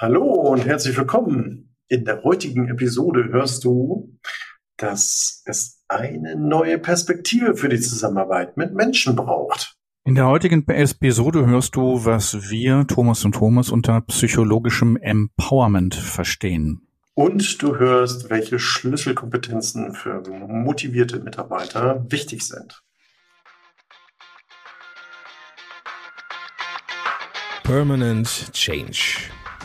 Hallo und herzlich willkommen. In der heutigen Episode hörst du, dass es eine neue Perspektive für die Zusammenarbeit mit Menschen braucht. In der heutigen Episode hörst du, was wir, Thomas und Thomas, unter psychologischem Empowerment verstehen. Und du hörst, welche Schlüsselkompetenzen für motivierte Mitarbeiter wichtig sind. Permanent Change.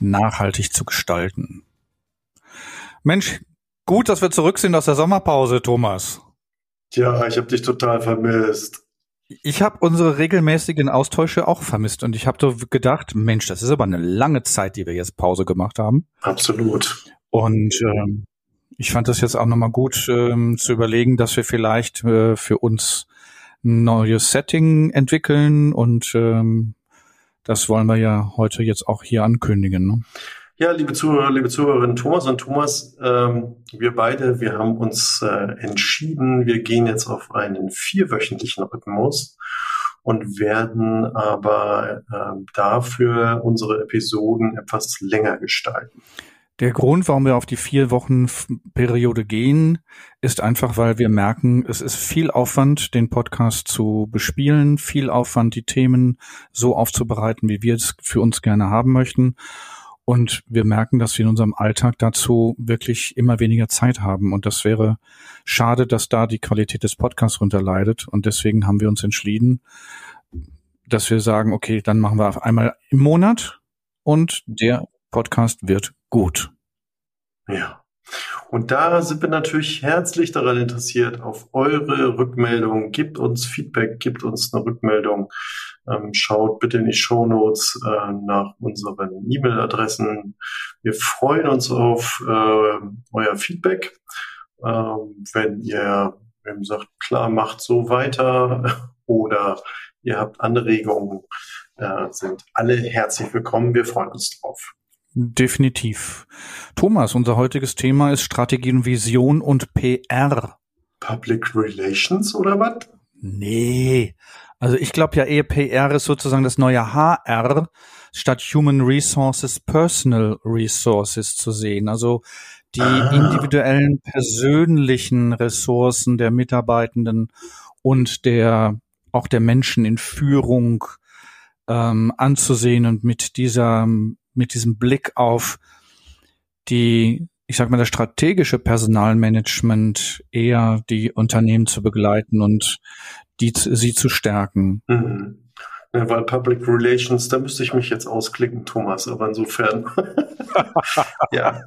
nachhaltig zu gestalten. Mensch, gut, dass wir zurück sind aus der Sommerpause, Thomas. Ja, ich habe dich total vermisst. Ich habe unsere regelmäßigen Austausche auch vermisst und ich habe so gedacht, Mensch, das ist aber eine lange Zeit, die wir jetzt Pause gemacht haben. Absolut. Und ähm, ich fand das jetzt auch nochmal gut ähm, zu überlegen, dass wir vielleicht äh, für uns ein neues Setting entwickeln und ähm, das wollen wir ja heute jetzt auch hier ankündigen. Ne? Ja, liebe Zuhörer, liebe Zuhörerinnen, Thomas und Thomas, ähm, wir beide, wir haben uns äh, entschieden, wir gehen jetzt auf einen vierwöchentlichen Rhythmus und werden aber äh, dafür unsere Episoden etwas länger gestalten. Der Grund, warum wir auf die vier Wochen Periode gehen, ist einfach, weil wir merken, es ist viel Aufwand, den Podcast zu bespielen, viel Aufwand, die Themen so aufzubereiten, wie wir es für uns gerne haben möchten. Und wir merken, dass wir in unserem Alltag dazu wirklich immer weniger Zeit haben. Und das wäre schade, dass da die Qualität des Podcasts runterleidet. Und deswegen haben wir uns entschieden, dass wir sagen, okay, dann machen wir einmal im Monat und der Podcast wird gut. Ja. Und da sind wir natürlich herzlich daran interessiert, auf eure Rückmeldung. Gebt uns Feedback, gebt uns eine Rückmeldung. Ähm, schaut bitte in die Show Notes äh, nach unseren E-Mail-Adressen. Wir freuen uns auf äh, euer Feedback. Ähm, wenn ihr eben sagt, klar, macht so weiter oder ihr habt Anregungen, äh, sind alle herzlich willkommen. Wir freuen uns drauf. Definitiv. Thomas, unser heutiges Thema ist Strategie und Vision und PR. Public Relations oder was? Nee. Also ich glaube ja eher PR ist sozusagen das neue HR statt Human Resources Personal Resources zu sehen. Also die ah. individuellen persönlichen Ressourcen der Mitarbeitenden und der auch der Menschen in Führung ähm, anzusehen und mit dieser mit diesem Blick auf die, ich sag mal, das strategische Personalmanagement eher die Unternehmen zu begleiten und die, sie zu stärken. Mhm. Ja, weil Public Relations, da müsste ich mich jetzt ausklicken, Thomas, aber insofern, ja,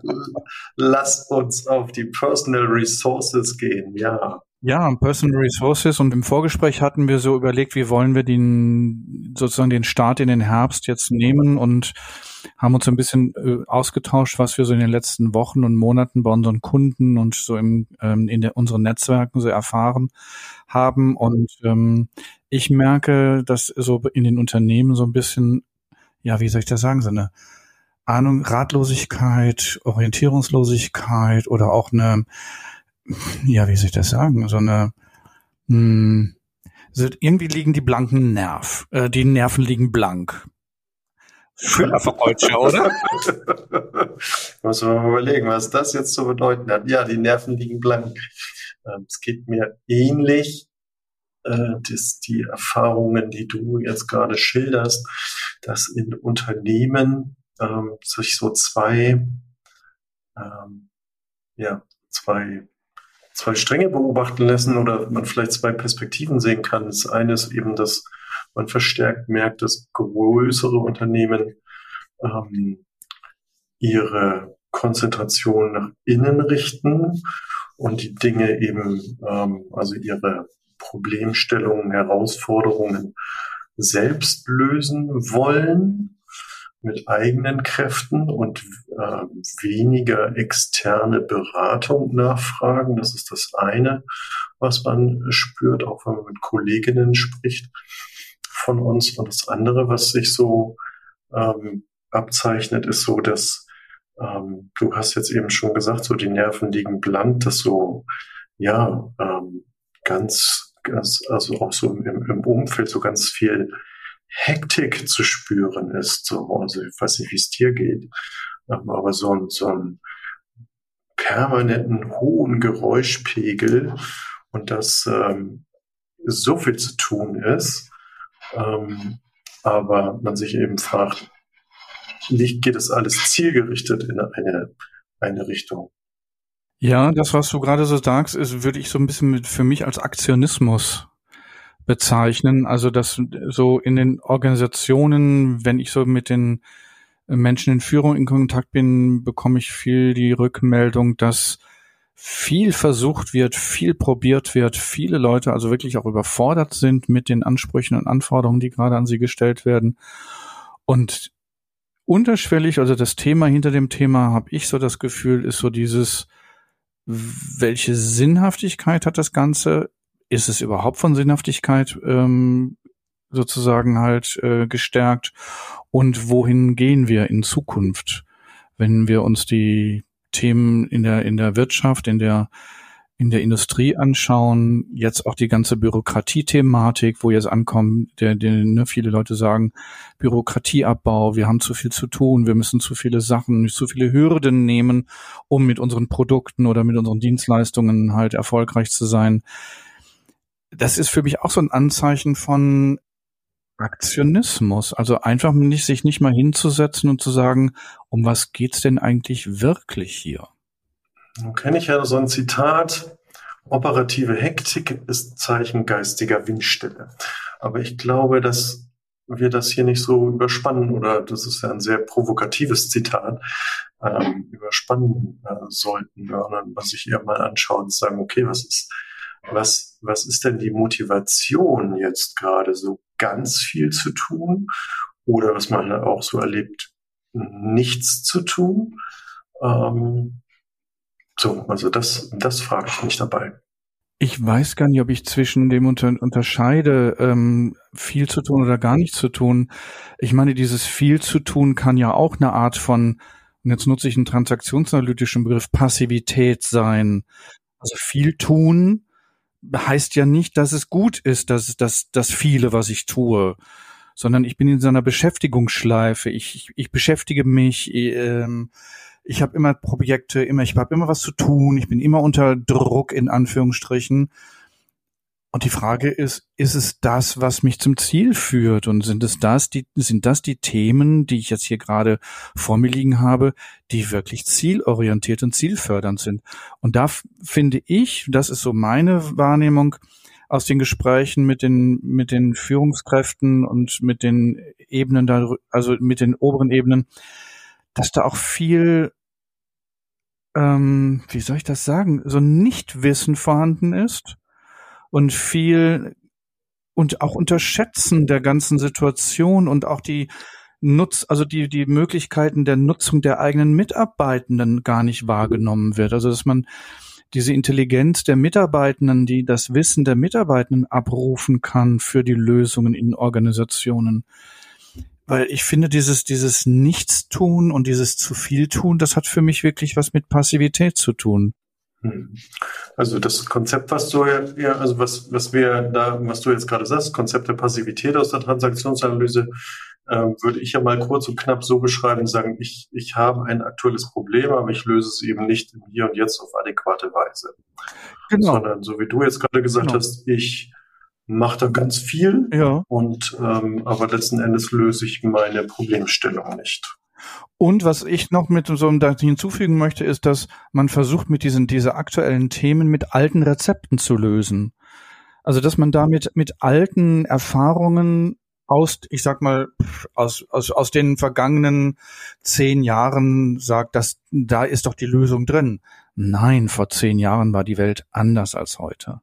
lasst uns auf die Personal Resources gehen, ja. Ja, Personal Resources und im Vorgespräch hatten wir so überlegt, wie wollen wir den sozusagen den Start in den Herbst jetzt nehmen und haben uns ein bisschen äh, ausgetauscht, was wir so in den letzten Wochen und Monaten bei unseren Kunden und so im, ähm, in der, unseren Netzwerken so erfahren haben. Und ähm, ich merke, dass so in den Unternehmen so ein bisschen, ja, wie soll ich das sagen, so eine Ahnung, Ratlosigkeit, Orientierungslosigkeit oder auch eine ja, wie soll ich das sagen, so eine, mh, hm, irgendwie liegen die blanken Nerv, äh, die Nerven liegen blank. Schöner oder? Muss man mal überlegen, was das jetzt zu bedeuten hat. Ja, die Nerven liegen blank. Ähm, es geht mir ähnlich, äh, dass die Erfahrungen, die du jetzt gerade schilderst, dass in Unternehmen ähm, sich so zwei, ähm, ja, zwei zwei Stränge beobachten lassen oder man vielleicht zwei Perspektiven sehen kann. Das eine ist eben, dass man verstärkt merkt, dass größere Unternehmen ähm, ihre Konzentration nach innen richten und die Dinge eben, ähm, also ihre Problemstellungen, Herausforderungen selbst lösen wollen. mit eigenen Kräften und äh, weniger externe Beratung nachfragen. Das ist das eine, was man spürt, auch wenn man mit Kolleginnen spricht von uns. Und das andere, was sich so ähm, abzeichnet, ist so, dass ähm, du hast jetzt eben schon gesagt, so die Nerven liegen blank, dass so ja ähm, ganz, ganz also auch so im, im Umfeld so ganz viel Hektik zu spüren ist. So, also ich weiß nicht, wie es dir geht, ähm, aber so ein, so ein permanenten hohen Geräuschpegel und dass ähm, so viel zu tun ist, ähm, aber man sich eben fragt, geht es alles zielgerichtet in eine, eine Richtung? Ja, das, was du gerade so sagst, ist, würde ich so ein bisschen mit, für mich als Aktionismus bezeichnen. Also dass so in den Organisationen, wenn ich so mit den Menschen in Führung in Kontakt bin, bekomme ich viel die Rückmeldung, dass viel versucht wird, viel probiert wird, viele Leute also wirklich auch überfordert sind mit den Ansprüchen und Anforderungen, die gerade an sie gestellt werden. Und unterschwellig, also das Thema hinter dem Thema, habe ich so das Gefühl, ist so dieses, welche Sinnhaftigkeit hat das Ganze? ist es überhaupt von Sinnhaftigkeit ähm, sozusagen halt äh, gestärkt und wohin gehen wir in Zukunft, wenn wir uns die Themen in der in der Wirtschaft, in der in der Industrie anschauen, jetzt auch die ganze Bürokratie-Thematik, wo jetzt ankommt, der, der ne, viele Leute sagen, Bürokratieabbau, wir haben zu viel zu tun, wir müssen zu viele Sachen, zu viele Hürden nehmen, um mit unseren Produkten oder mit unseren Dienstleistungen halt erfolgreich zu sein. Das ist für mich auch so ein Anzeichen von Aktionismus. Also einfach nicht, sich nicht mal hinzusetzen und zu sagen, um was geht's denn eigentlich wirklich hier? Nun kenne ich ja so ein Zitat, operative Hektik ist Zeichen geistiger Windstille. Aber ich glaube, dass wir das hier nicht so überspannen oder das ist ja ein sehr provokatives Zitat, ähm, überspannen äh, sollten, sondern was sich eher mal anschauen und sagen, okay, was ist was, was ist denn die Motivation jetzt gerade so ganz viel zu tun oder was man auch so erlebt, nichts zu tun? Ähm, so, also das, das frage ich mich dabei. Ich weiß gar nicht, ob ich zwischen dem unter, unterscheide, ähm, viel zu tun oder gar nicht zu tun. Ich meine, dieses viel zu tun kann ja auch eine Art von, und jetzt nutze ich einen transaktionsanalytischen Begriff, Passivität sein. Also viel tun heißt ja nicht, dass es gut ist, dass dass das viele, was ich tue, sondern ich bin in so einer Beschäftigungsschleife. Ich, ich, ich beschäftige mich. Ähm, ich habe immer Projekte, immer ich habe immer was zu tun. Ich bin immer unter Druck in Anführungsstrichen und die Frage ist, ist es das, was mich zum Ziel führt? Und sind es das, die, sind das die Themen, die ich jetzt hier gerade vor mir liegen habe, die wirklich zielorientiert und zielfördernd sind? Und da finde ich, das ist so meine Wahrnehmung aus den Gesprächen mit den, mit den Führungskräften und mit den Ebenen da, also mit den oberen Ebenen, dass da auch viel ähm, wie soll ich das sagen, so Nichtwissen vorhanden ist und viel und auch Unterschätzen der ganzen Situation und auch die Nutz, also die, die Möglichkeiten der Nutzung der eigenen Mitarbeitenden gar nicht wahrgenommen wird. Also, dass man diese Intelligenz der Mitarbeitenden, die das Wissen der Mitarbeitenden abrufen kann für die Lösungen in Organisationen. Weil ich finde, dieses, dieses Nichtstun und dieses zu viel tun, das hat für mich wirklich was mit Passivität zu tun. Hm. Also das Konzept, was du ja, also was, was wir da, was du jetzt gerade sagst, Konzept der Passivität aus der Transaktionsanalyse, äh, würde ich ja mal kurz und knapp so beschreiben, sagen, ich, ich habe ein aktuelles Problem, aber ich löse es eben nicht im Hier und Jetzt auf adäquate Weise. Genau. Sondern so wie du jetzt gerade gesagt genau. hast, ich mache da ganz viel ja. und ähm, aber letzten Endes löse ich meine Problemstellung nicht. Und was ich noch mit so einem hinzufügen möchte, ist, dass man versucht, mit diesen diese aktuellen Themen mit alten Rezepten zu lösen. Also, dass man damit mit alten Erfahrungen aus, ich sag mal, aus, aus, aus den vergangenen zehn Jahren sagt, dass da ist doch die Lösung drin. Nein, vor zehn Jahren war die Welt anders als heute.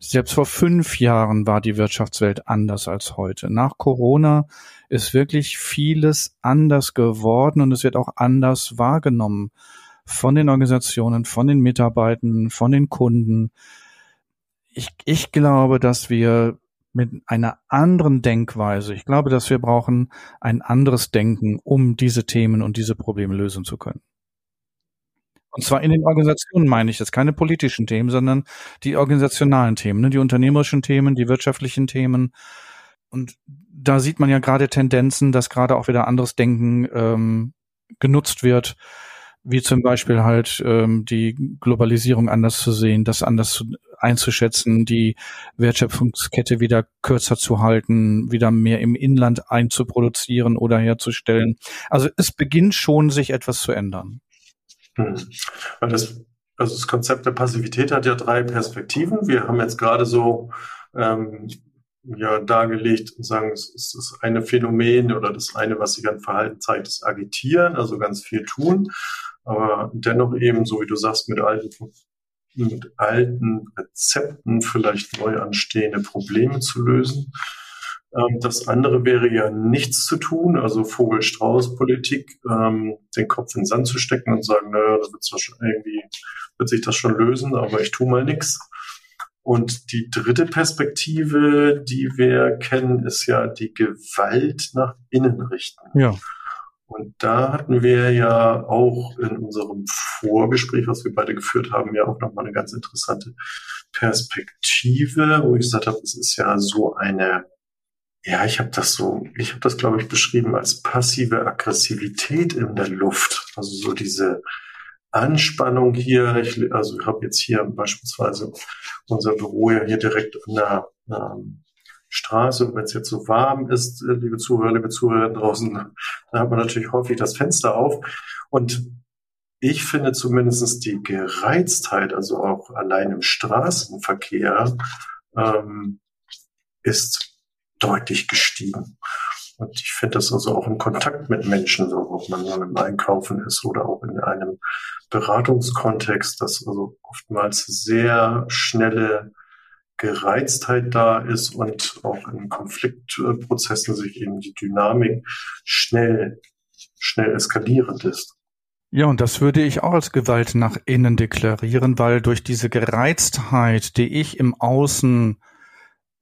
Selbst vor fünf Jahren war die Wirtschaftswelt anders als heute. Nach Corona ist wirklich vieles anders geworden und es wird auch anders wahrgenommen von den Organisationen, von den Mitarbeitern, von den Kunden. Ich, ich glaube, dass wir mit einer anderen Denkweise, ich glaube, dass wir brauchen ein anderes Denken, um diese Themen und diese Probleme lösen zu können. Und zwar in den Organisationen meine ich das, keine politischen Themen, sondern die organisationalen Themen, ne, die unternehmerischen Themen, die wirtschaftlichen Themen. Und da sieht man ja gerade Tendenzen, dass gerade auch wieder anderes Denken ähm, genutzt wird, wie zum Beispiel halt ähm, die Globalisierung anders zu sehen, das anders zu, einzuschätzen, die Wertschöpfungskette wieder kürzer zu halten, wieder mehr im Inland einzuproduzieren oder herzustellen. Also es beginnt schon, sich etwas zu ändern. Hm. Weil das, also das Konzept der Passivität hat ja drei Perspektiven. Wir haben jetzt gerade so ähm, ja dargelegt und sagen, es ist das eine Phänomen oder das eine, was sich an Verhalten zeigt, ist Agitieren, also ganz viel tun, aber dennoch eben, so wie du sagst, mit alten, mit alten Rezepten vielleicht neu anstehende Probleme zu lösen. Ähm, das andere wäre ja nichts zu tun, also Vogel-Strauß-Politik, ähm, den Kopf in den Sand zu stecken und sagen, naja, das wird, schon irgendwie, wird sich das schon lösen, aber ich tue mal nichts. Und die dritte Perspektive, die wir kennen, ist ja die Gewalt nach innen richten. Ja. Und da hatten wir ja auch in unserem Vorgespräch, was wir beide geführt haben, ja auch nochmal eine ganz interessante Perspektive, wo ich gesagt habe, es ist ja so eine ja, ich habe das so, ich habe das, glaube ich, beschrieben als passive Aggressivität in der Luft. Also so diese Anspannung hier. Ich, also ich habe jetzt hier beispielsweise unser Büro ja hier direkt an der ähm, Straße. Und wenn es jetzt so warm ist, äh, liebe Zuhörer, liebe Zuhörer draußen, da hat man natürlich häufig das Fenster auf. Und ich finde zumindestens die Gereiztheit, also auch allein im Straßenverkehr, ähm, ist deutlich gestiegen. Und ich finde das also auch im Kontakt mit Menschen, so ob man nun im Einkaufen ist oder auch in einem Beratungskontext, dass also oftmals sehr schnelle Gereiztheit da ist und auch in Konfliktprozessen sich eben die Dynamik schnell, schnell eskalierend ist. Ja, und das würde ich auch als Gewalt nach innen deklarieren, weil durch diese Gereiztheit, die ich im Außen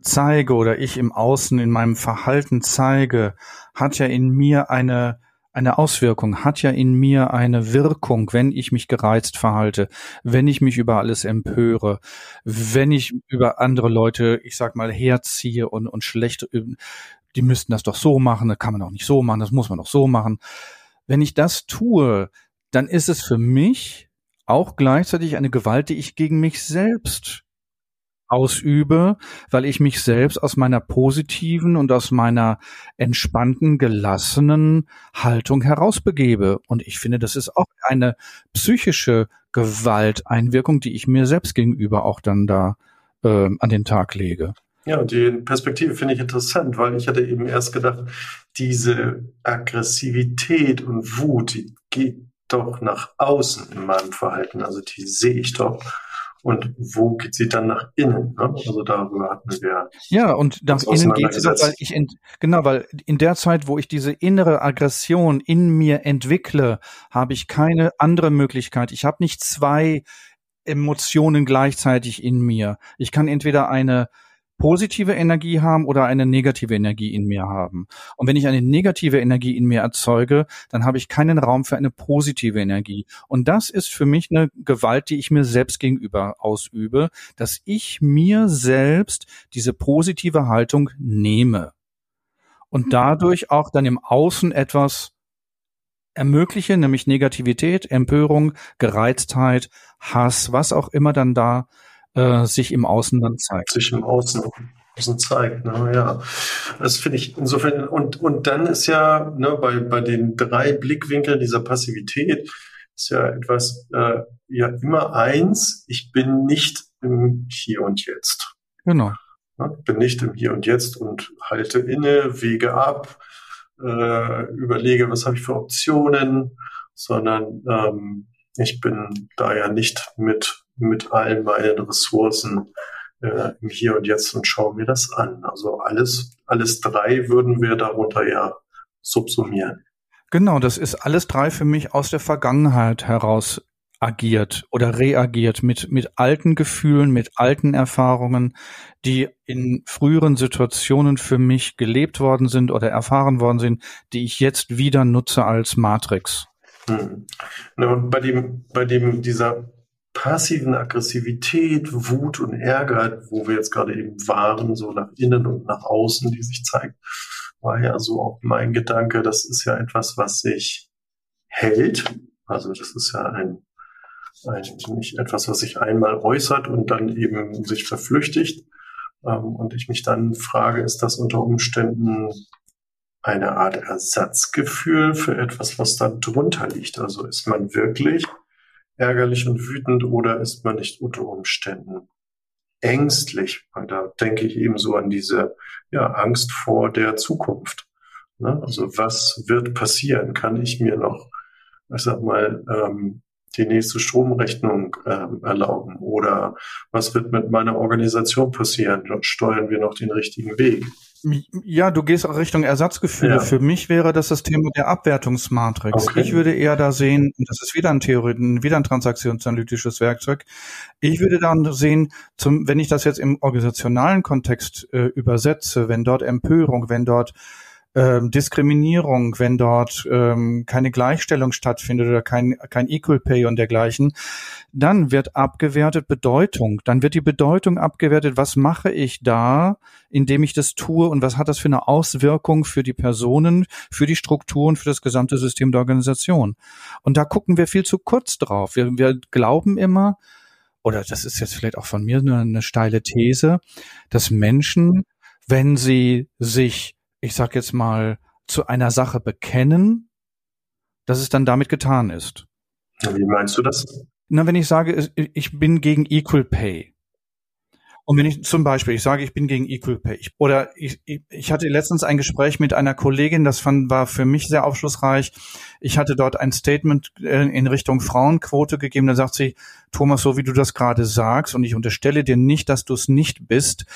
zeige oder ich im Außen in meinem Verhalten zeige, hat ja in mir eine eine Auswirkung, hat ja in mir eine Wirkung, wenn ich mich gereizt verhalte, wenn ich mich über alles empöre, wenn ich über andere Leute, ich sag mal, herziehe und, und schlecht, die müssten das doch so machen, das kann man doch nicht so machen, das muss man doch so machen. Wenn ich das tue, dann ist es für mich auch gleichzeitig eine Gewalt, die ich gegen mich selbst ausübe, weil ich mich selbst aus meiner positiven und aus meiner entspannten, gelassenen Haltung herausbegebe. Und ich finde, das ist auch eine psychische Gewalteinwirkung, die ich mir selbst gegenüber auch dann da äh, an den Tag lege. Ja, die Perspektive finde ich interessant, weil ich hatte eben erst gedacht, diese Aggressivität und Wut, die geht doch nach außen in meinem Verhalten. Also die sehe ich doch und wo geht sie dann nach innen? Ne? Also darüber hatten wir. Ja, und nach innen geht sie weil ich, in, genau, weil in der Zeit, wo ich diese innere Aggression in mir entwickle, habe ich keine andere Möglichkeit. Ich habe nicht zwei Emotionen gleichzeitig in mir. Ich kann entweder eine positive Energie haben oder eine negative Energie in mir haben. Und wenn ich eine negative Energie in mir erzeuge, dann habe ich keinen Raum für eine positive Energie. Und das ist für mich eine Gewalt, die ich mir selbst gegenüber ausübe, dass ich mir selbst diese positive Haltung nehme. Und mhm. dadurch auch dann im Außen etwas ermögliche, nämlich Negativität, Empörung, Gereiztheit, Hass, was auch immer dann da äh, sich im Außen dann zeigt. Sich im Außen, Außen zeigt, ne, ja. Das finde ich insofern, und, und dann ist ja, ne, bei, bei den drei Blickwinkeln dieser Passivität ist ja etwas, äh, ja immer eins, ich bin nicht im Hier und Jetzt. Genau. Ne, bin nicht im Hier und Jetzt und halte inne, wege ab, äh, überlege, was habe ich für Optionen, sondern ähm, ich bin da ja nicht mit mit all meinen Ressourcen äh, Hier und Jetzt und schaue mir das an. Also alles, alles drei würden wir darunter ja subsumieren. Genau, das ist alles drei für mich aus der Vergangenheit heraus agiert oder reagiert mit, mit alten Gefühlen, mit alten Erfahrungen, die in früheren Situationen für mich gelebt worden sind oder erfahren worden sind, die ich jetzt wieder nutze als Matrix. Hm. Und bei dem, bei dem, dieser passiven Aggressivität, Wut und Ärger, wo wir jetzt gerade eben waren, so nach innen und nach außen, die sich zeigt, war ja so auch mein Gedanke, das ist ja etwas, was sich hält. Also das ist ja ein eigentlich nicht etwas, was sich einmal äußert und dann eben sich verflüchtigt. Ähm, und ich mich dann frage, ist das unter Umständen eine Art Ersatzgefühl für etwas, was da drunter liegt? Also ist man wirklich ärgerlich und wütend oder ist man nicht unter Umständen ängstlich? Weil da denke ich eben so an diese ja, Angst vor der Zukunft. Ne? Also was wird passieren? Kann ich mir noch, ich sag mal, ähm, die nächste Stromrechnung ähm, erlauben? Oder was wird mit meiner Organisation passieren? Steuern wir noch den richtigen Weg? Ja, du gehst auch Richtung Ersatzgefühle. Ja. Für mich wäre das das Thema der Abwertungsmatrix. Okay. Ich würde eher da sehen, das ist wieder ein Theorie, wieder ein transaktionsanalytisches Werkzeug. Ich würde dann sehen, zum, wenn ich das jetzt im organisationalen Kontext äh, übersetze, wenn dort Empörung, wenn dort ähm, Diskriminierung, wenn dort ähm, keine Gleichstellung stattfindet oder kein, kein Equal Pay und dergleichen, dann wird abgewertet Bedeutung. Dann wird die Bedeutung abgewertet, was mache ich da, indem ich das tue und was hat das für eine Auswirkung für die Personen, für die Strukturen, für das gesamte System der Organisation. Und da gucken wir viel zu kurz drauf. Wir, wir glauben immer, oder das ist jetzt vielleicht auch von mir eine, eine steile These, dass Menschen, wenn sie sich ich sag jetzt mal, zu einer Sache bekennen, dass es dann damit getan ist. Wie meinst du das? Na, wenn ich sage, ich bin gegen Equal Pay. Und wenn ich zum Beispiel, ich sage, ich bin gegen Equal Pay, ich, oder ich, ich hatte letztens ein Gespräch mit einer Kollegin, das fand, war für mich sehr aufschlussreich. Ich hatte dort ein Statement äh, in Richtung Frauenquote gegeben. Da sagt sie, Thomas, so wie du das gerade sagst, und ich unterstelle dir nicht, dass du es nicht bist,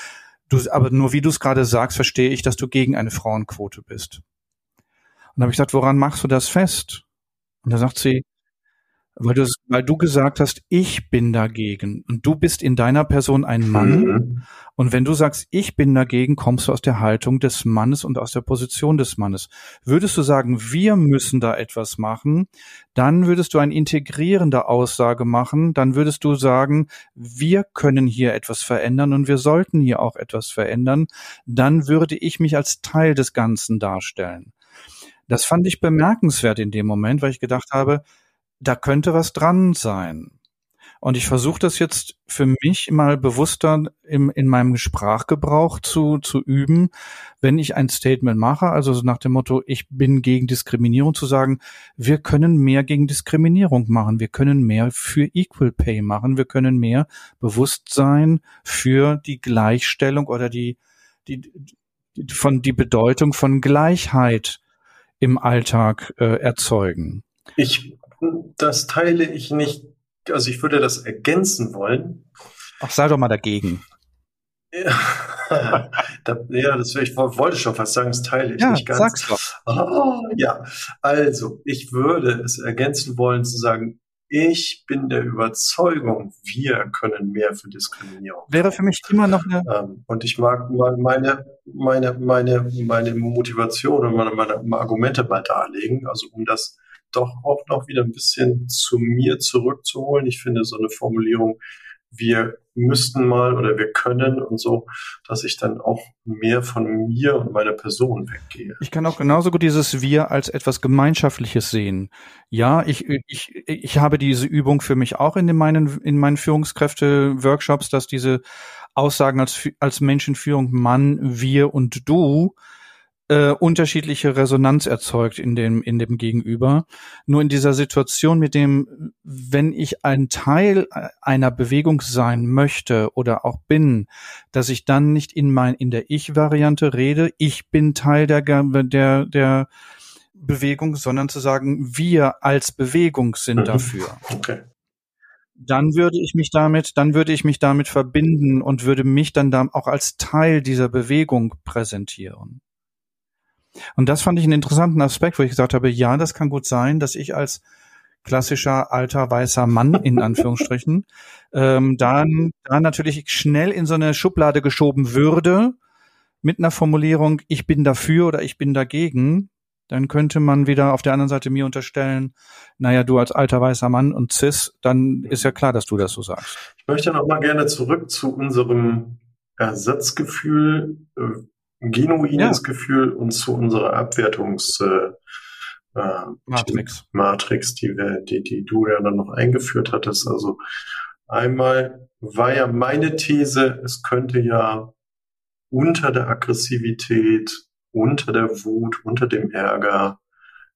Du, aber nur wie du es gerade sagst, verstehe ich, dass du gegen eine Frauenquote bist. Und da habe ich gesagt, woran machst du das fest? Und da sagt sie, weil du, weil du gesagt hast, ich bin dagegen und du bist in deiner Person ein Mann. Mhm. Und wenn du sagst, ich bin dagegen, kommst du aus der Haltung des Mannes und aus der Position des Mannes. Würdest du sagen, wir müssen da etwas machen, dann würdest du eine integrierende Aussage machen, dann würdest du sagen, wir können hier etwas verändern und wir sollten hier auch etwas verändern, dann würde ich mich als Teil des Ganzen darstellen. Das fand ich bemerkenswert in dem Moment, weil ich gedacht habe, da könnte was dran sein. Und ich versuche das jetzt für mich mal bewusster im, in meinem Sprachgebrauch zu, zu üben, wenn ich ein Statement mache, also nach dem Motto, ich bin gegen Diskriminierung, zu sagen, wir können mehr gegen Diskriminierung machen, wir können mehr für Equal Pay machen, wir können mehr Bewusstsein für die Gleichstellung oder die, die, von die Bedeutung von Gleichheit im Alltag äh, erzeugen. Ich das teile ich nicht. Also ich würde das ergänzen wollen. Ach, sei doch mal dagegen. Ja, da, ja das, ich wollte schon fast sagen, das teile ich ja, nicht ganz. Sag's doch. Oh, ja, also ich würde es ergänzen wollen zu sagen, ich bin der Überzeugung, wir können mehr für Diskriminierung. Wäre für mich immer noch eine. Ähm, und ich mag meine, meine, meine, meine Motivation und meine, meine Argumente mal darlegen, also um das doch auch noch wieder ein bisschen zu mir zurückzuholen. Ich finde so eine Formulierung, wir müssten mal oder wir können und so, dass ich dann auch mehr von mir und meiner Person weggehe. Ich kann auch genauso gut dieses Wir als etwas Gemeinschaftliches sehen. Ja, ich, ich, ich habe diese Übung für mich auch in meinen, in meinen Führungskräfte-Workshops, dass diese Aussagen als, als Menschenführung Mann, wir und du äh, unterschiedliche Resonanz erzeugt in dem, in dem Gegenüber. Nur in dieser Situation mit dem, wenn ich ein Teil einer Bewegung sein möchte oder auch bin, dass ich dann nicht in mein, in der Ich-Variante rede, ich bin Teil der, der, der Bewegung, sondern zu sagen, wir als Bewegung sind mhm. dafür. Okay. dann würde ich mich damit, dann würde ich mich damit verbinden und würde mich dann da auch als Teil dieser Bewegung präsentieren. Und das fand ich einen interessanten Aspekt, wo ich gesagt habe, ja, das kann gut sein, dass ich als klassischer alter weißer Mann in Anführungsstrichen ähm, dann da natürlich schnell in so eine Schublade geschoben würde mit einer Formulierung, ich bin dafür oder ich bin dagegen, dann könnte man wieder auf der anderen Seite mir unterstellen, naja, du als alter weißer Mann und cis, dann ist ja klar, dass du das so sagst. Ich möchte noch mal gerne zurück zu unserem Ersatzgefühl, äh, genuines ja. Gefühl und zu unserer Abwertungs äh, äh, Matrix. Matrix, die, wir, die, die du ja dann noch eingeführt hattest. Also einmal war ja meine These, es könnte ja unter der Aggressivität unter der Wut, unter dem Ärger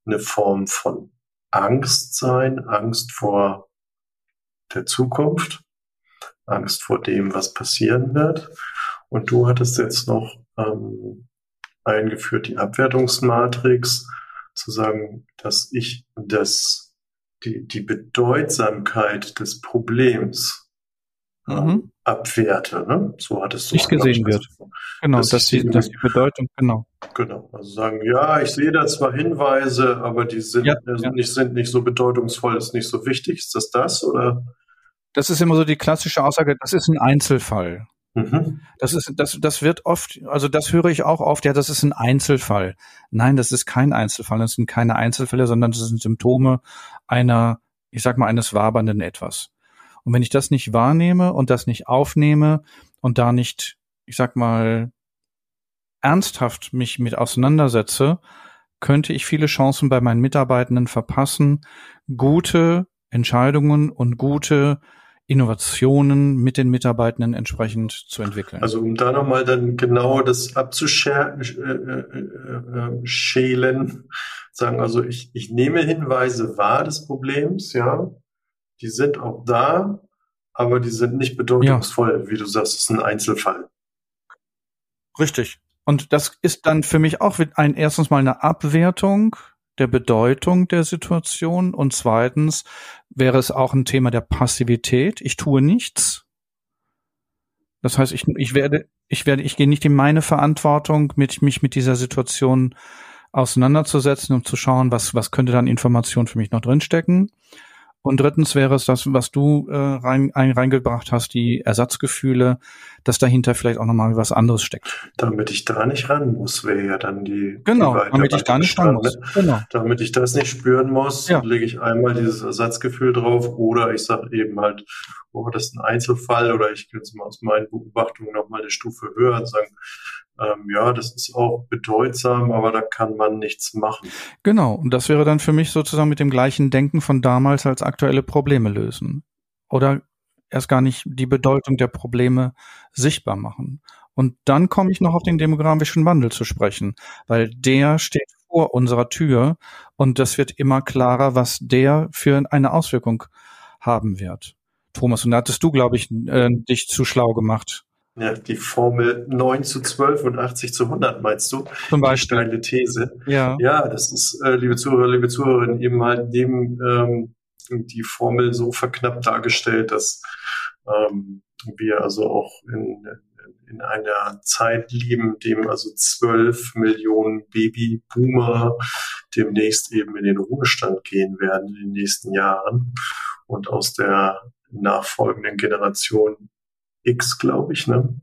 eine Form von Angst sein, Angst vor der Zukunft, Angst vor dem, was passieren wird. Und du hattest jetzt noch ähm, eingeführt die Abwertungsmatrix, zu sagen, dass ich das, die, die Bedeutsamkeit des Problems ähm, mhm. abwerte. Ne? So hat es so nicht gesehen wird. Genau, dass, dass, die, dass die Bedeutung, genau. Genau, also sagen, ja, ich sehe da zwar Hinweise, aber die sind, ja, ja. Nicht, sind nicht so bedeutungsvoll, ist nicht so wichtig. Ist das das oder? Das ist immer so die klassische Aussage, das ist ein Einzelfall. Mhm. Das ist, das, das wird oft, also das höre ich auch oft, ja, das ist ein Einzelfall. Nein, das ist kein Einzelfall, das sind keine Einzelfälle, sondern das sind Symptome einer, ich sag mal, eines wabernden Etwas. Und wenn ich das nicht wahrnehme und das nicht aufnehme und da nicht, ich sag mal, ernsthaft mich mit auseinandersetze, könnte ich viele Chancen bei meinen Mitarbeitenden verpassen, gute Entscheidungen und gute Innovationen mit den Mitarbeitenden entsprechend zu entwickeln. Also um da nochmal dann genau das abzuschälen, äh, äh, sagen, also ich, ich nehme Hinweise wahr des Problems, ja, die sind auch da, aber die sind nicht bedeutungsvoll, ja. wie du sagst, es ist ein Einzelfall. Richtig. Und das ist dann für mich auch ein erstens mal eine Abwertung der Bedeutung der Situation und zweitens wäre es auch ein Thema der Passivität. Ich tue nichts. Das heißt, ich, ich werde, ich werde, ich gehe nicht in meine Verantwortung, mit, mich mit dieser Situation auseinanderzusetzen, um zu schauen, was, was könnte dann Information für mich noch drinstecken. Und drittens wäre es das, was du äh, rein, ein, reingebracht hast, die Ersatzgefühle, dass dahinter vielleicht auch nochmal was anderes steckt. Damit ich da nicht ran muss, wäre ja dann die. Genau, die damit ich da nicht ran muss. Ne? Genau. Damit ich das nicht spüren muss, ja. lege ich einmal dieses Ersatzgefühl drauf oder ich sage eben halt, oh, das ist ein Einzelfall oder ich gehe jetzt mal aus meinen Beobachtungen nochmal eine Stufe höher und sagen, ähm, ja, das ist auch bedeutsam, aber da kann man nichts machen. Genau, und das wäre dann für mich sozusagen mit dem gleichen Denken von damals als aktuelle Probleme lösen. Oder erst gar nicht die Bedeutung der Probleme sichtbar machen. Und dann komme ich noch auf den demografischen Wandel zu sprechen, weil der steht vor unserer Tür und das wird immer klarer, was der für eine Auswirkung haben wird. Thomas, und da hattest du, glaube ich, äh, dich zu schlau gemacht. Ja, die Formel 9 zu 12 und 80 zu 100 meinst du? Zum Beispiel. Steile These. Ja. Ja, das ist, äh, liebe Zuhörer, liebe Zuhörerinnen, eben halt dem ähm, die Formel so verknappt dargestellt, dass ähm, wir also auch in, in einer Zeit leben, dem also 12 Millionen Babyboomer demnächst eben in den Ruhestand gehen werden in den nächsten Jahren und aus der nachfolgenden Generation X, glaube ich, ne,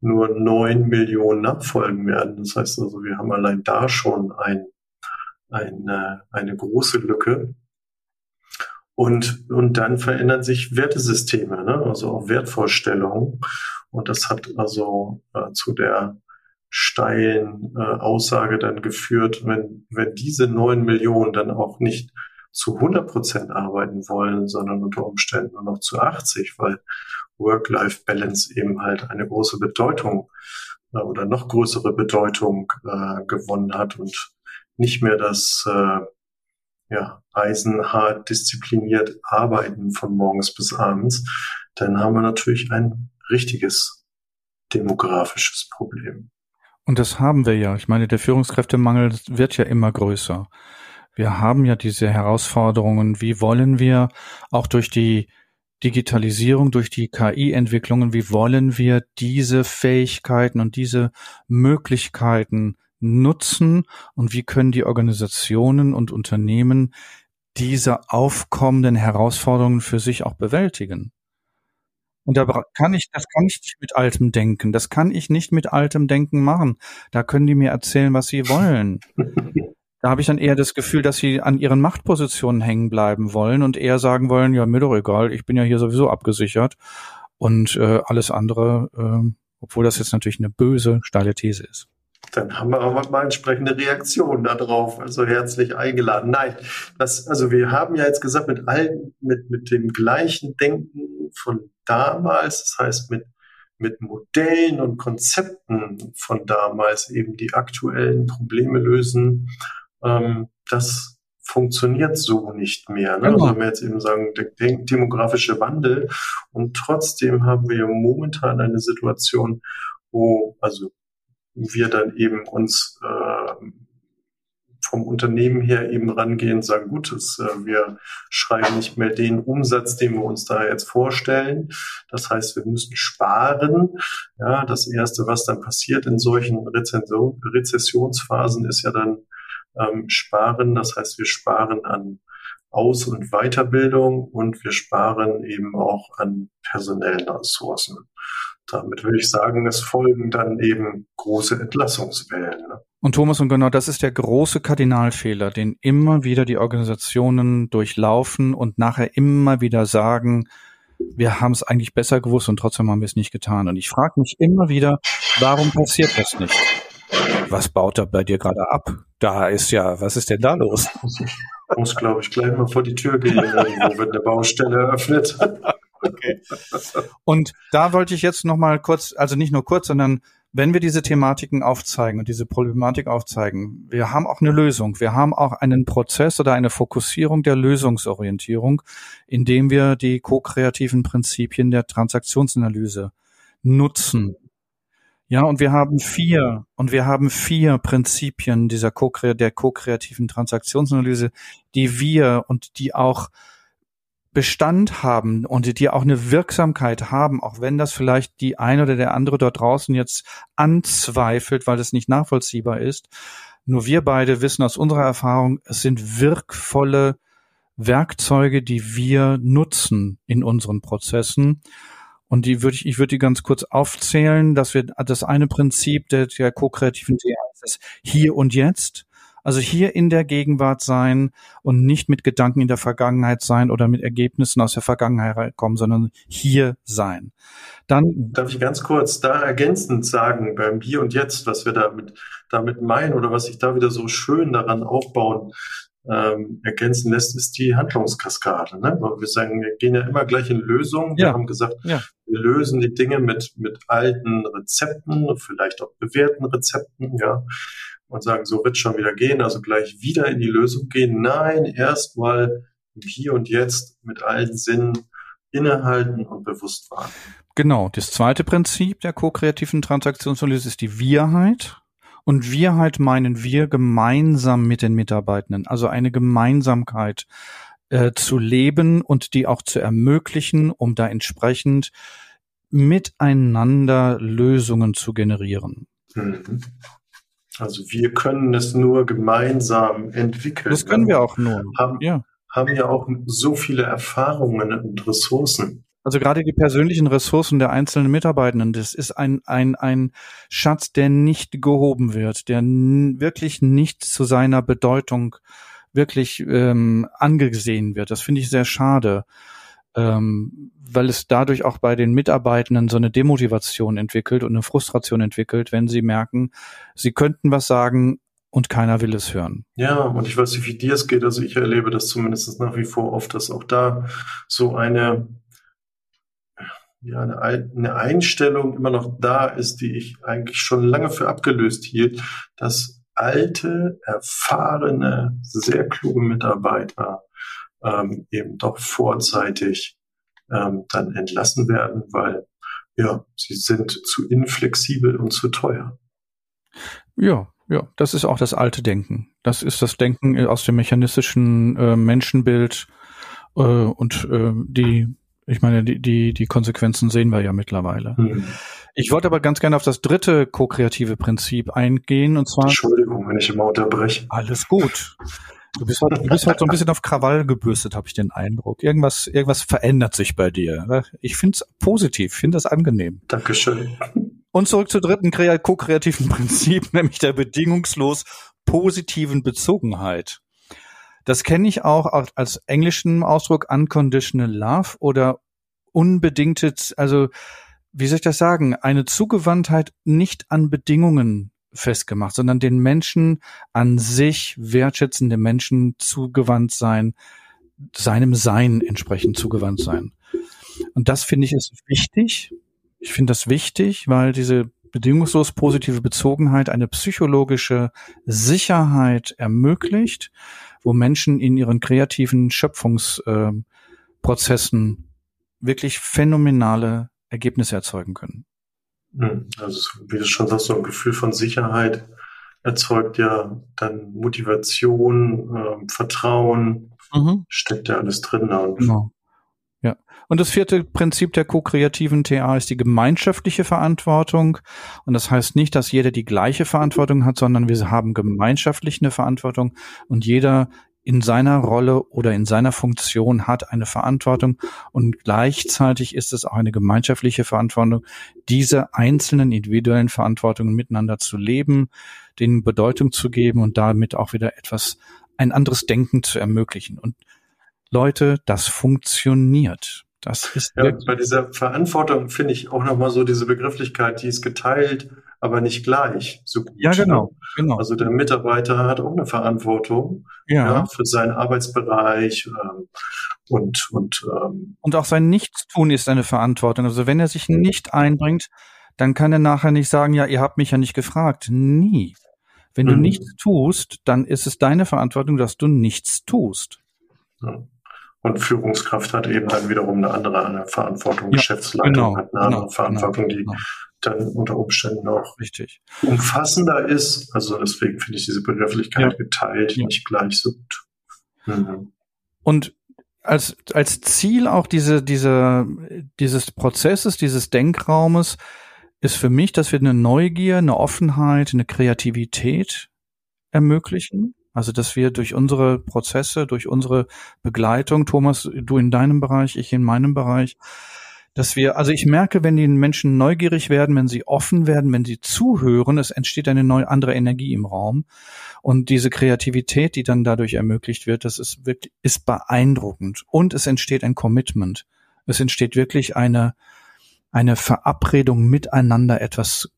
nur neun Millionen nachfolgen werden. Das heißt also, wir haben allein da schon ein, eine, eine große Lücke. Und, und dann verändern sich Wertesysteme, ne? also auch Wertvorstellungen. Und das hat also äh, zu der steilen äh, Aussage dann geführt, wenn, wenn diese neun Millionen dann auch nicht zu 100 Prozent arbeiten wollen, sondern unter Umständen nur noch zu 80, weil Work-Life-Balance eben halt eine große Bedeutung äh, oder noch größere Bedeutung äh, gewonnen hat und nicht mehr das äh, ja, eisenhart diszipliniert arbeiten von morgens bis abends, dann haben wir natürlich ein richtiges demografisches Problem. Und das haben wir ja. Ich meine, der Führungskräftemangel wird ja immer größer. Wir haben ja diese Herausforderungen. Wie wollen wir auch durch die Digitalisierung, durch die KI-Entwicklungen, wie wollen wir diese Fähigkeiten und diese Möglichkeiten nutzen und wie können die Organisationen und Unternehmen diese aufkommenden Herausforderungen für sich auch bewältigen. Und da kann ich, das kann ich nicht mit altem Denken. Das kann ich nicht mit altem Denken machen. Da können die mir erzählen, was sie wollen. Da habe ich dann eher das Gefühl, dass sie an ihren Machtpositionen hängen bleiben wollen und eher sagen wollen, ja, mir doch egal, ich bin ja hier sowieso abgesichert. Und äh, alles andere, äh, obwohl das jetzt natürlich eine böse, steile These ist. Dann haben wir auch mal entsprechende Reaktionen darauf. Also herzlich eingeladen. Nein, das, also wir haben ja jetzt gesagt, mit allen, mit, mit dem gleichen Denken von damals, das heißt mit, mit Modellen und Konzepten von damals eben die aktuellen Probleme lösen, ähm, das funktioniert so nicht mehr. Ne? Genau. Also wenn wir jetzt eben sagen, der demografische Wandel und trotzdem haben wir momentan eine Situation, wo also wir dann eben uns äh, vom Unternehmen her eben rangehen und sagen, gut, das, äh, wir schreiben nicht mehr den Umsatz, den wir uns da jetzt vorstellen. Das heißt, wir müssen sparen. Ja, das erste, was dann passiert in solchen Rezension, Rezessionsphasen, ist ja dann ähm, sparen. Das heißt, wir sparen an Aus- und Weiterbildung und wir sparen eben auch an personellen Ressourcen. Damit würde ich sagen, es folgen dann eben große Entlassungswellen. Ne? Und Thomas, und genau das ist der große Kardinalfehler, den immer wieder die Organisationen durchlaufen und nachher immer wieder sagen, wir haben es eigentlich besser gewusst und trotzdem haben wir es nicht getan. Und ich frage mich immer wieder, warum passiert das nicht? Was baut da bei dir gerade ab? Da ist ja, was ist denn da los? Ich muss, glaube ich, gleich mal vor die Tür gehen, wo wird eine Baustelle eröffnet. Okay. Und da wollte ich jetzt noch mal kurz, also nicht nur kurz, sondern wenn wir diese Thematiken aufzeigen und diese Problematik aufzeigen, wir haben auch eine Lösung. Wir haben auch einen Prozess oder eine Fokussierung der Lösungsorientierung, indem wir die ko-kreativen Prinzipien der Transaktionsanalyse nutzen. Ja, und wir haben vier, und wir haben vier Prinzipien dieser Co der ko-kreativen Transaktionsanalyse, die wir und die auch Bestand haben und die auch eine Wirksamkeit haben, auch wenn das vielleicht die eine oder der andere dort draußen jetzt anzweifelt, weil es nicht nachvollziehbar ist. Nur wir beide wissen aus unserer Erfahrung, es sind wirkvolle Werkzeuge, die wir nutzen in unseren Prozessen. Und die würde ich, ich würde die ganz kurz aufzählen, dass wir das eine Prinzip der, der ko-kreativen DA ist hier und jetzt. Also hier in der Gegenwart sein und nicht mit Gedanken in der Vergangenheit sein oder mit Ergebnissen aus der Vergangenheit kommen, sondern hier sein. Dann darf ich ganz kurz da ergänzend sagen beim Hier und Jetzt, was wir damit damit meinen oder was sich da wieder so schön daran aufbauen ähm, ergänzen lässt, ist die Handlungskaskade. Ne? Weil wir sagen, wir gehen ja immer gleich in Lösungen. Wir haben gesagt, ja. wir lösen die Dinge mit, mit alten Rezepten, vielleicht auch bewährten Rezepten, ja. Und sagen, so wird schon wieder gehen, also gleich wieder in die Lösung gehen. Nein, erstmal hier und jetzt mit allen Sinnen innehalten und bewusst wahrnehmen. Genau. Das zweite Prinzip der ko-kreativen Transaktionsanalyse ist die Wirheit. Und wir halt meinen wir gemeinsam mit den Mitarbeitenden, also eine Gemeinsamkeit äh, zu leben und die auch zu ermöglichen, um da entsprechend miteinander Lösungen zu generieren. Mhm. Also wir können es nur gemeinsam entwickeln. Das können wir auch nur. Haben, ja. haben ja auch so viele Erfahrungen und Ressourcen. Also gerade die persönlichen Ressourcen der einzelnen Mitarbeitenden, das ist ein, ein, ein Schatz, der nicht gehoben wird, der wirklich nicht zu seiner Bedeutung wirklich ähm, angesehen wird. Das finde ich sehr schade, ähm, weil es dadurch auch bei den Mitarbeitenden so eine Demotivation entwickelt und eine Frustration entwickelt, wenn sie merken, sie könnten was sagen, und keiner will es hören. Ja, und ich weiß nicht, wie dir es geht. Also ich erlebe das zumindest nach wie vor oft, dass auch da so eine ja, eine, eine Einstellung immer noch da ist, die ich eigentlich schon lange für abgelöst hielt, dass alte, erfahrene, sehr kluge Mitarbeiter ähm, eben doch vorzeitig ähm, dann entlassen werden, weil ja, sie sind zu inflexibel und zu teuer. Ja, ja, das ist auch das alte Denken. Das ist das Denken aus dem mechanistischen äh, Menschenbild äh, und äh, die Ich meine, die, die, die Konsequenzen sehen wir ja mittlerweile. Hm. Ich wollte aber ganz gerne auf das dritte ko-kreative Prinzip eingehen und zwar. Entschuldigung, wenn ich immer unterbreche. Alles gut. Du bist halt, du bist halt so ein bisschen auf Krawall gebürstet, habe ich den Eindruck. Irgendwas, irgendwas verändert sich bei dir. Ich finde es positiv, finde das angenehm. Dankeschön. Und zurück zur dritten ko-kreativen Prinzip, nämlich der bedingungslos positiven Bezogenheit. Das kenne ich auch als englischen Ausdruck unconditional love oder unbedingte, also wie soll ich das sagen, eine Zugewandtheit nicht an Bedingungen festgemacht, sondern den Menschen an sich wertschätzende Menschen zugewandt sein, seinem Sein entsprechend zugewandt sein. Und das finde ich ist wichtig. Ich finde das wichtig, weil diese bedingungslos positive Bezogenheit eine psychologische Sicherheit ermöglicht, wo Menschen in ihren kreativen Schöpfungsprozessen äh, wirklich phänomenale Ergebnisse erzeugen können. Hm, also wie du schon sagst, so ein Gefühl von Sicherheit erzeugt ja dann Motivation, äh, Vertrauen, mhm. steckt ja alles drin. Und genau. Und das vierte Prinzip der ko-kreativen TA ist die gemeinschaftliche Verantwortung. Und das heißt nicht, dass jeder die gleiche Verantwortung hat, sondern wir haben gemeinschaftlich eine Verantwortung und jeder in seiner Rolle oder in seiner Funktion hat eine Verantwortung und gleichzeitig ist es auch eine gemeinschaftliche Verantwortung, diese einzelnen individuellen Verantwortungen miteinander zu leben, denen Bedeutung zu geben und damit auch wieder etwas, ein anderes Denken zu ermöglichen. Und Leute, das funktioniert. Das ist ja, bei dieser Verantwortung finde ich auch nochmal so diese Begrifflichkeit, die ist geteilt, aber nicht gleich so gut. Ja, genau, genau. Also der Mitarbeiter hat auch eine Verantwortung ja. ja für seinen Arbeitsbereich ähm, und und ähm, und auch sein Nichtstun ist eine Verantwortung. Also wenn er sich nicht einbringt, dann kann er nachher nicht sagen, ja, ihr habt mich ja nicht gefragt. Nie. Wenn du mhm. nichts tust, dann ist es deine Verantwortung, dass du nichts tust. Ja. Und Führungskraft hat eben dann wiederum eine andere eine Verantwortung. Ja, Geschäftsleitung genau, hat eine andere genau, Verantwortung, die genau. dann unter Umständen auch Richtig. umfassender ist. Also deswegen finde ich diese Begrifflichkeit ja. geteilt ja. nicht gleich so gut. Mhm. Und als, als Ziel auch diese, diese, dieses Prozesses, dieses Denkraumes ist für mich, dass wir eine Neugier, eine Offenheit, eine Kreativität ermöglichen also, dass wir durch unsere Prozesse, durch unsere Begleitung, Thomas, du in deinem Bereich, ich in meinem Bereich, dass wir, also ich merke, wenn die Menschen neugierig werden, wenn sie offen werden, wenn sie zuhören, es entsteht eine neue, andere Energie im Raum. Und diese Kreativität, die dann dadurch ermöglicht wird, das ist wirklich, ist beeindruckend. Und es entsteht ein Commitment. Es entsteht wirklich eine, eine Verabredung miteinander, etwas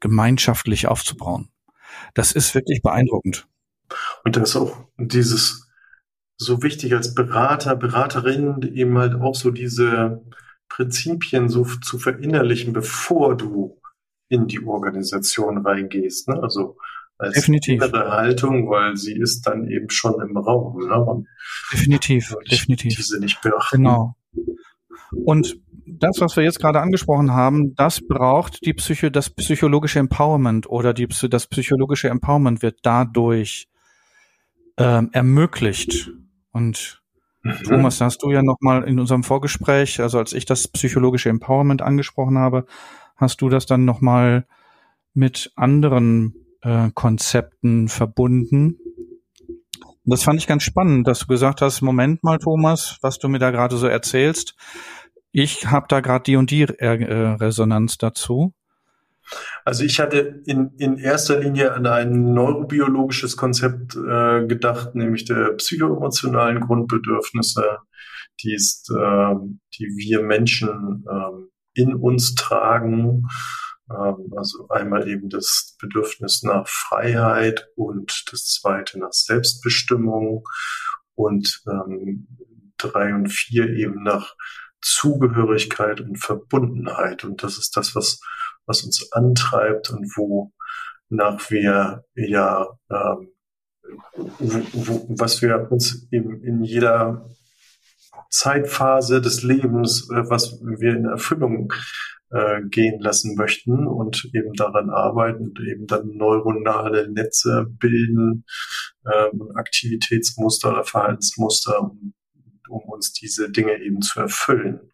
gemeinschaftlich aufzubauen. Das ist wirklich beeindruckend. Und das ist auch dieses so wichtig als Berater, Beraterin eben halt auch so diese Prinzipien so zu verinnerlichen, bevor du in die Organisation reingehst. Ne? Also als definitiv. innere Haltung, weil sie ist dann eben schon im Raum. Ne? Und definitiv, definitiv. Diese nicht beachten. Genau. Und das, was wir jetzt gerade angesprochen haben, das braucht die Psycho, das psychologische Empowerment oder die, das psychologische Empowerment wird dadurch ähm, ermöglicht. Und mhm. Thomas, da hast du ja nochmal in unserem Vorgespräch, also als ich das psychologische Empowerment angesprochen habe, hast du das dann nochmal mit anderen äh, Konzepten verbunden. Und das fand ich ganz spannend, dass du gesagt hast, Moment mal, Thomas, was du mir da gerade so erzählst, ich habe da gerade die und die äh, Resonanz dazu. Also ich hatte in, in erster Linie an ein neurobiologisches Konzept äh, gedacht, nämlich der psychoemotionalen Grundbedürfnisse, die, ist, äh, die wir Menschen äh, in uns tragen. Ähm, also einmal eben das Bedürfnis nach Freiheit und das zweite nach Selbstbestimmung und ähm, drei und vier eben nach Zugehörigkeit und Verbundenheit. Und das ist das, was was uns antreibt und wonach wir ja, ähm, wo, wo, was wir uns eben in jeder Zeitphase des Lebens, äh, was wir in Erfüllung äh, gehen lassen möchten und eben daran arbeiten und eben dann neuronale Netze bilden, äh, Aktivitätsmuster oder Verhaltensmuster, um, um uns diese Dinge eben zu erfüllen.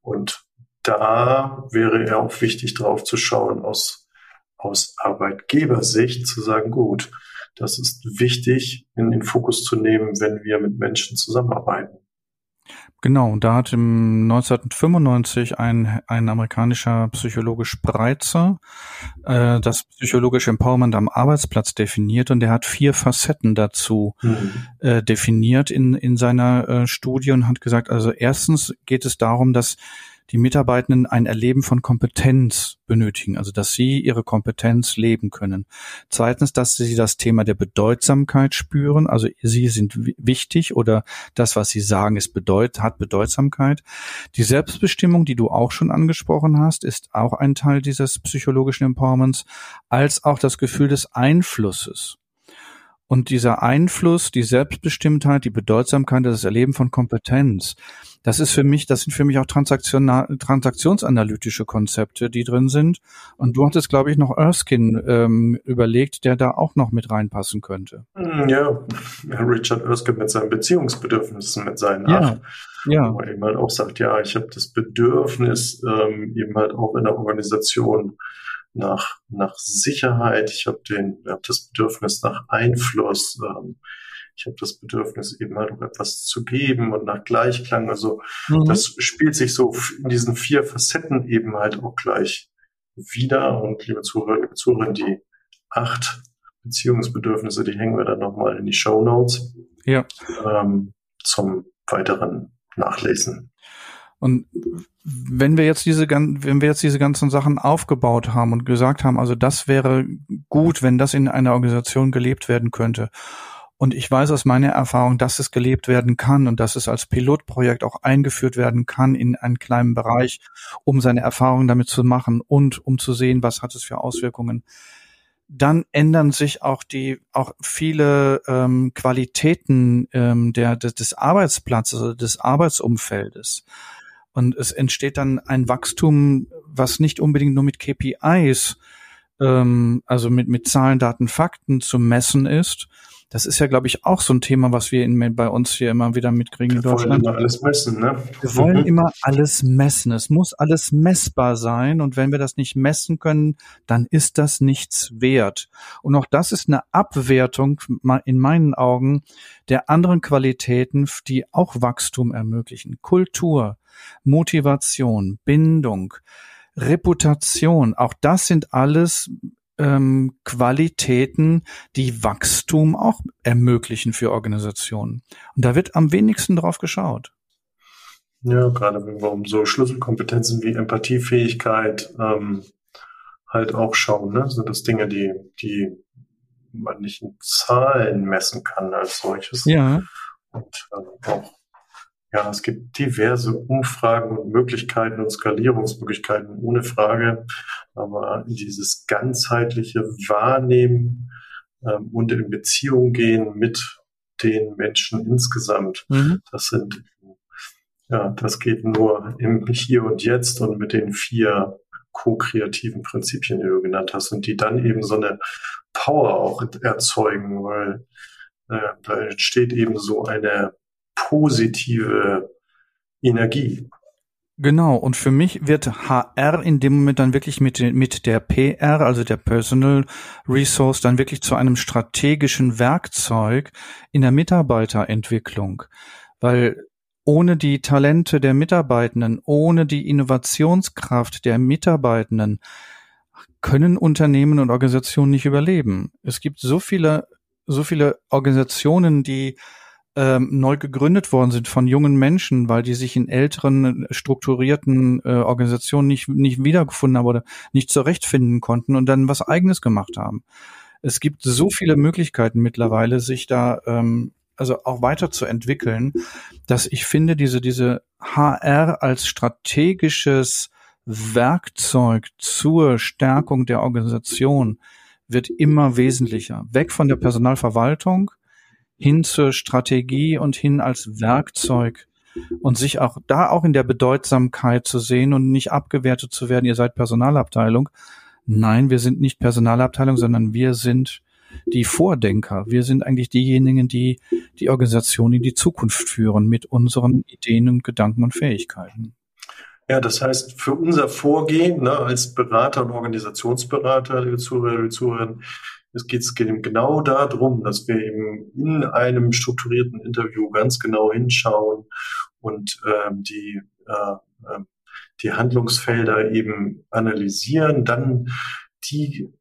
Und da wäre ja auch wichtig drauf zu schauen, aus, aus Arbeitgebersicht zu sagen, gut, das ist wichtig in den Fokus zu nehmen, wenn wir mit Menschen zusammenarbeiten. Genau, und da hat im 1995 ein, ein amerikanischer Psychologe Spreitzer äh, das psychologische Empowerment am Arbeitsplatz definiert und er hat vier Facetten dazu mhm. äh, definiert in, in seiner äh, Studie und hat gesagt, also erstens geht es darum, dass die Mitarbeitenden ein Erleben von Kompetenz benötigen, also dass sie ihre Kompetenz leben können. Zweitens, dass sie das Thema der Bedeutsamkeit spüren, also sie sind wichtig oder das, was sie sagen, ist bedeut hat Bedeutsamkeit. Die Selbstbestimmung, die du auch schon angesprochen hast, ist auch ein Teil dieses psychologischen Empowerments, als auch das Gefühl des Einflusses. Und dieser Einfluss, die Selbstbestimmtheit, die Bedeutsamkeit, das Erleben von Kompetenz, das ist für mich, das sind für mich auch transaktionsanalytische Konzepte, die drin sind. Und du hattest, glaube ich, noch Erskine ähm, überlegt, der da auch noch mit reinpassen könnte. Hm, ja, Richard Erskine mit seinen Beziehungsbedürfnissen, mit seinen ja. Ach, ja. wo er eben halt auch sagt, ja, ich habe das Bedürfnis, ähm, eben halt auch in der Organisation nach, nach Sicherheit, ich habe den, hab das Bedürfnis nach Einfluss, ähm, ich habe das Bedürfnis, eben halt auch etwas zu geben und nach Gleichklang. Also mhm. das spielt sich so in diesen vier Facetten eben halt auch gleich wieder. Und liebe Zuhörer, liebe Zuhörer, die acht Beziehungsbedürfnisse, die hängen wir dann nochmal in die Show Notes ja. ähm, zum weiteren Nachlesen. Und wenn wir jetzt diese, wenn wir jetzt diese ganzen Sachen aufgebaut haben und gesagt haben, also das wäre gut, wenn das in einer Organisation gelebt werden könnte. Und ich weiß aus meiner Erfahrung, dass es gelebt werden kann und dass es als Pilotprojekt auch eingeführt werden kann in einen kleinen Bereich, um seine Erfahrungen damit zu machen und um zu sehen, was hat es für Auswirkungen. Dann ändern sich auch die auch viele ähm, Qualitäten ähm, der, des, des Arbeitsplatzes, des Arbeitsumfeldes. Und es entsteht dann ein Wachstum, was nicht unbedingt nur mit KPIs, ähm, also mit, mit Zahlen, Daten, Fakten zu messen ist, das ist ja, glaube ich, auch so ein Thema, was wir in, bei uns hier immer wieder mitkriegen in Deutschland. Wir wollen immer alles messen, ne? Wir wollen immer alles messen. Es muss alles messbar sein. Und wenn wir das nicht messen können, dann ist das nichts wert. Und auch das ist eine Abwertung in meinen Augen der anderen Qualitäten, die auch Wachstum ermöglichen. Kultur, Motivation, Bindung, Reputation, auch das sind alles ähm, Qualitäten, die Wachstum auch ermöglichen für Organisationen. Und da wird am wenigsten drauf geschaut. Ja, gerade wenn wir um so Schlüsselkompetenzen wie Empathiefähigkeit ähm, halt auch schauen, ne? sind das Dinge, die, die man nicht in Zahlen messen kann als solches. Ja. Und äh, auch ja, es gibt diverse Umfragen und Möglichkeiten und Skalierungsmöglichkeiten, ohne Frage. Aber dieses ganzheitliche Wahrnehmen ähm, und in Beziehung gehen mit den Menschen insgesamt, mhm. das sind, ja, das geht nur im Hier und Jetzt und mit den vier ko-kreativen Prinzipien, die du genannt hast, und die dann eben so eine Power auch erzeugen, weil äh, da entsteht eben so eine positive Energie. Genau, und für mich wird HR in dem Moment dann wirklich mit, mit der PR, also der Personal Resource, dann wirklich zu einem strategischen Werkzeug in der Mitarbeiterentwicklung. Weil ohne die Talente der Mitarbeitenden, ohne die Innovationskraft der Mitarbeitenden können Unternehmen und Organisationen nicht überleben. Es gibt so viele, so viele Organisationen, die ähm, neu gegründet worden sind von jungen Menschen, weil die sich in älteren strukturierten äh, Organisationen nicht, nicht wiedergefunden haben oder nicht zurechtfinden konnten und dann was eigenes gemacht haben. Es gibt so viele Möglichkeiten mittlerweile, sich da ähm, also auch weiterzuentwickeln, dass ich finde, diese, diese HR als strategisches Werkzeug zur Stärkung der Organisation wird immer wesentlicher. Weg von der Personalverwaltung hin zur Strategie und hin als Werkzeug und sich auch da auch in der Bedeutsamkeit zu sehen und nicht abgewertet zu werden, ihr seid Personalabteilung. Nein, wir sind nicht Personalabteilung, sondern wir sind die Vordenker. Wir sind eigentlich diejenigen, die die Organisation in die Zukunft führen mit unseren Ideen und Gedanken und Fähigkeiten. Ja, das heißt, für unser Vorgehen ne, als Berater und Organisationsberater, liebe Zuhörer, liebe Zuhörerinnen, es geht, genau darum, dass wir eben in einem strukturierten Interview ganz genau hinschauen und ähm, die, äh, ähm, die Handlungsfelder eben analysieren, dann die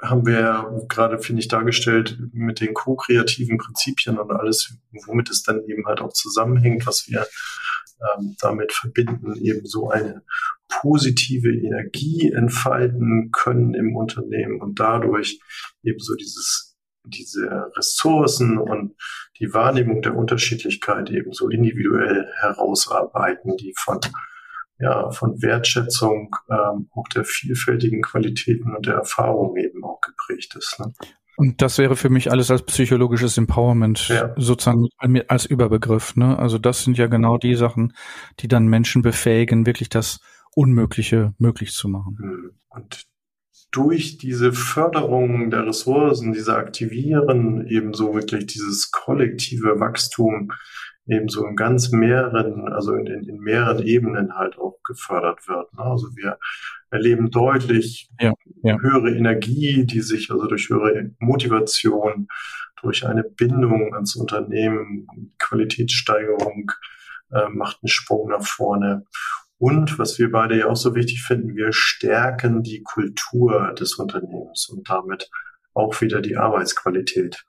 haben wir gerade, finde ich, dargestellt mit den ko-kreativen Prinzipien und alles, womit es dann eben halt auch zusammenhängt, was wir ähm, damit verbinden, eben so eine positive Energie entfalten können im Unternehmen und dadurch eben so dieses, diese Ressourcen und die Wahrnehmung der Unterschiedlichkeit eben so individuell herausarbeiten, die von ja, von Wertschätzung ähm, auch der vielfältigen Qualitäten und der Erfahrung eben auch geprägt ist. Ne? Und das wäre für mich alles als psychologisches Empowerment ja. sozusagen als Überbegriff. Ne? Also das sind ja genau die Sachen, die dann Menschen befähigen, wirklich das Unmögliche möglich zu machen. Hm. Und durch diese Förderung der Ressourcen, diese Aktivieren ebenso wirklich dieses kollektive Wachstum eben so in ganz mehreren, also in, in, in mehreren Ebenen halt auch gefördert wird. Ne? Also wir erleben deutlich ja, ja. höhere Energie, die sich also durch höhere Motivation, durch eine Bindung ans Unternehmen, Qualitätssteigerung äh, macht einen Sprung nach vorne. Und was wir beide ja auch so wichtig finden, wir stärken die Kultur des Unternehmens und damit auch wieder die Arbeitsqualität.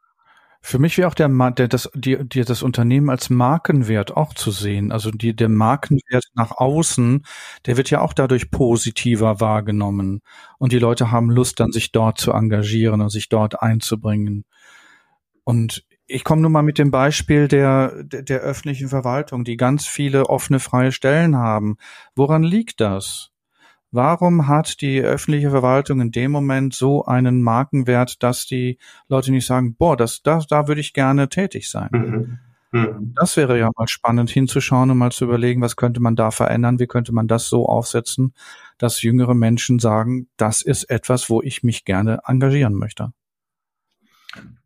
Für mich wäre auch der, der das, die, die, das Unternehmen als Markenwert auch zu sehen. Also die, der Markenwert nach außen, der wird ja auch dadurch positiver wahrgenommen. Und die Leute haben Lust, dann sich dort zu engagieren und sich dort einzubringen. Und ich komme nun mal mit dem Beispiel der, der, der öffentlichen Verwaltung, die ganz viele offene freie Stellen haben. Woran liegt das? Warum hat die öffentliche Verwaltung in dem Moment so einen Markenwert, dass die Leute nicht sagen, boah, das, das, da würde ich gerne tätig sein? Mhm. Mhm. Das wäre ja mal spannend hinzuschauen und mal zu überlegen, was könnte man da verändern, wie könnte man das so aufsetzen, dass jüngere Menschen sagen, das ist etwas, wo ich mich gerne engagieren möchte.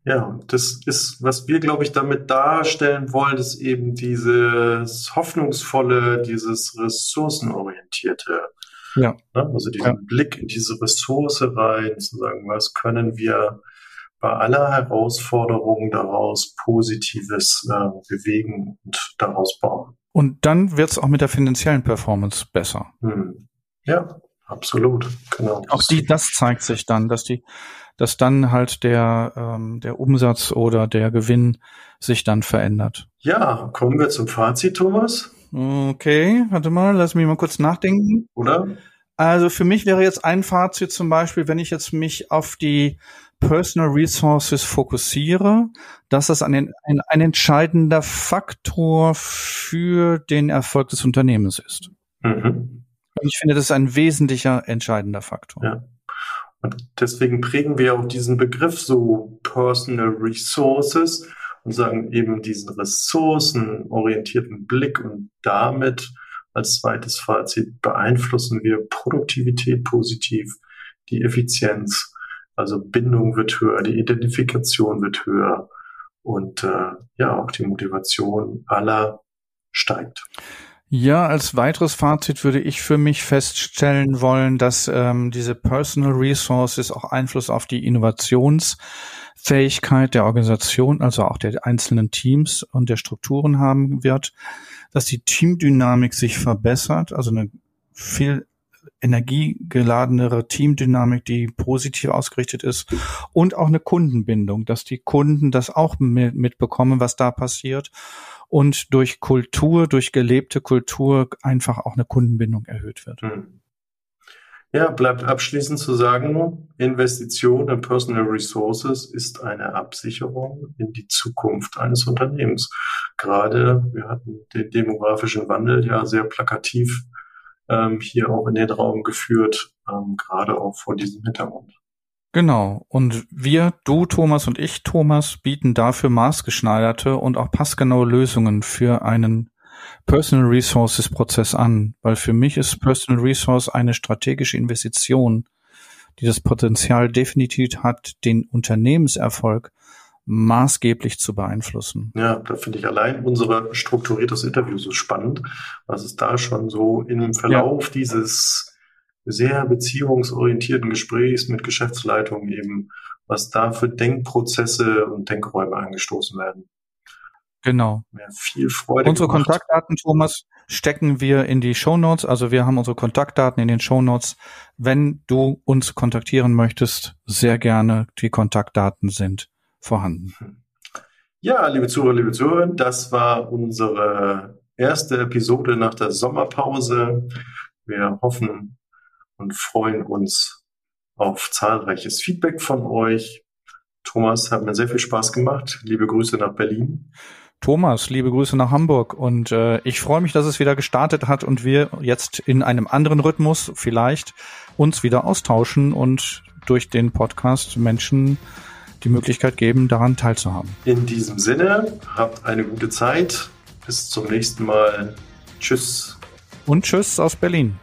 Ja, das ist, was wir, glaube ich, damit darstellen wollen, ist eben dieses hoffnungsvolle, dieses ressourcenorientierte. Ja. Ne? Also diesen ja. Blick in diese Ressource rein, zu sagen, was können wir bei aller Herausforderung daraus Positives äh, bewegen und daraus bauen. Und dann wird es auch mit der finanziellen Performance besser. Hm. Ja, absolut. Genau. Auch die, das zeigt sich dann, dass die, dass dann halt der, ähm, der Umsatz oder der Gewinn sich dann verändert. Ja, kommen wir zum Fazit, Thomas. Okay, warte mal, lass mich mal kurz nachdenken. Oder? Also für mich wäre jetzt ein Fazit zum Beispiel, wenn ich jetzt mich auf die Personal Resources fokussiere, dass das ein, ein, ein entscheidender Faktor für den Erfolg des Unternehmens ist. Mhm. Ich finde, das ist ein wesentlicher, entscheidender Faktor. Ja. Und deswegen prägen wir auch diesen Begriff so Personal Resources, und sagen eben diesen ressourcenorientierten Blick und damit als zweites Fazit beeinflussen wir Produktivität positiv, die Effizienz, also Bindung wird höher, die Identifikation wird höher und äh, ja, auch die Motivation aller steigt. Ja, als weiteres Fazit würde ich für mich feststellen wollen, dass ähm, diese Personal Resources auch Einfluss auf die Innovationsfähigkeit der Organisation, also auch der einzelnen Teams und der Strukturen haben wird, dass die Teamdynamik sich verbessert, also eine viel energiegeladenere Teamdynamik, die positiv ausgerichtet ist und auch eine Kundenbindung, dass die Kunden das auch mitbekommen, was da passiert und durch Kultur, durch gelebte Kultur einfach auch eine Kundenbindung erhöht wird. Hm. Ja, bleibt abschließend zu sagen, Investition in Personal Resources ist eine Absicherung in die Zukunft eines Unternehmens. Gerade, wir hatten den demografischen Wandel ja sehr plakativ ähm, hier auch in den Raum geführt, ähm, gerade auch vor diesem Hintergrund. Genau. Und wir, du, Thomas und ich, Thomas, bieten dafür maßgeschneiderte und auch passgenaue Lösungen für einen Personal Resources Prozess an, weil für mich ist Personal Resource eine strategische Investition, die das Potenzial definitiv hat, den Unternehmenserfolg maßgeblich zu beeinflussen. Ja, da finde ich allein unser strukturiertes Interview so spannend, was es da schon so im Verlauf ja. dieses sehr beziehungsorientierten Gesprächs mit Geschäftsleitung eben, was da für Denkprozesse und Denkräume angestoßen werden. Genau. Mir viel Freude Unsere gemacht. Kontaktdaten, Thomas, stecken wir in die Show Notes. Also wir haben unsere Kontaktdaten in den Show Notes. Wenn du uns kontaktieren möchtest, sehr gerne. Die Kontaktdaten sind vorhanden. Ja, liebe Zuhörer, liebe Zuhörer, das war unsere erste Episode nach der Sommerpause. Wir hoffen und freuen uns auf zahlreiches Feedback von euch. Thomas, hat mir sehr viel Spaß gemacht. Liebe Grüße nach Berlin. Thomas, liebe Grüße nach Hamburg und äh, ich freue mich, dass es wieder gestartet hat und wir jetzt in einem anderen Rhythmus vielleicht uns wieder austauschen und durch den Podcast Menschen die Möglichkeit geben, daran teilzuhaben. In diesem Sinne, habt eine gute Zeit. Bis zum nächsten Mal. Tschüss. Und tschüss aus Berlin.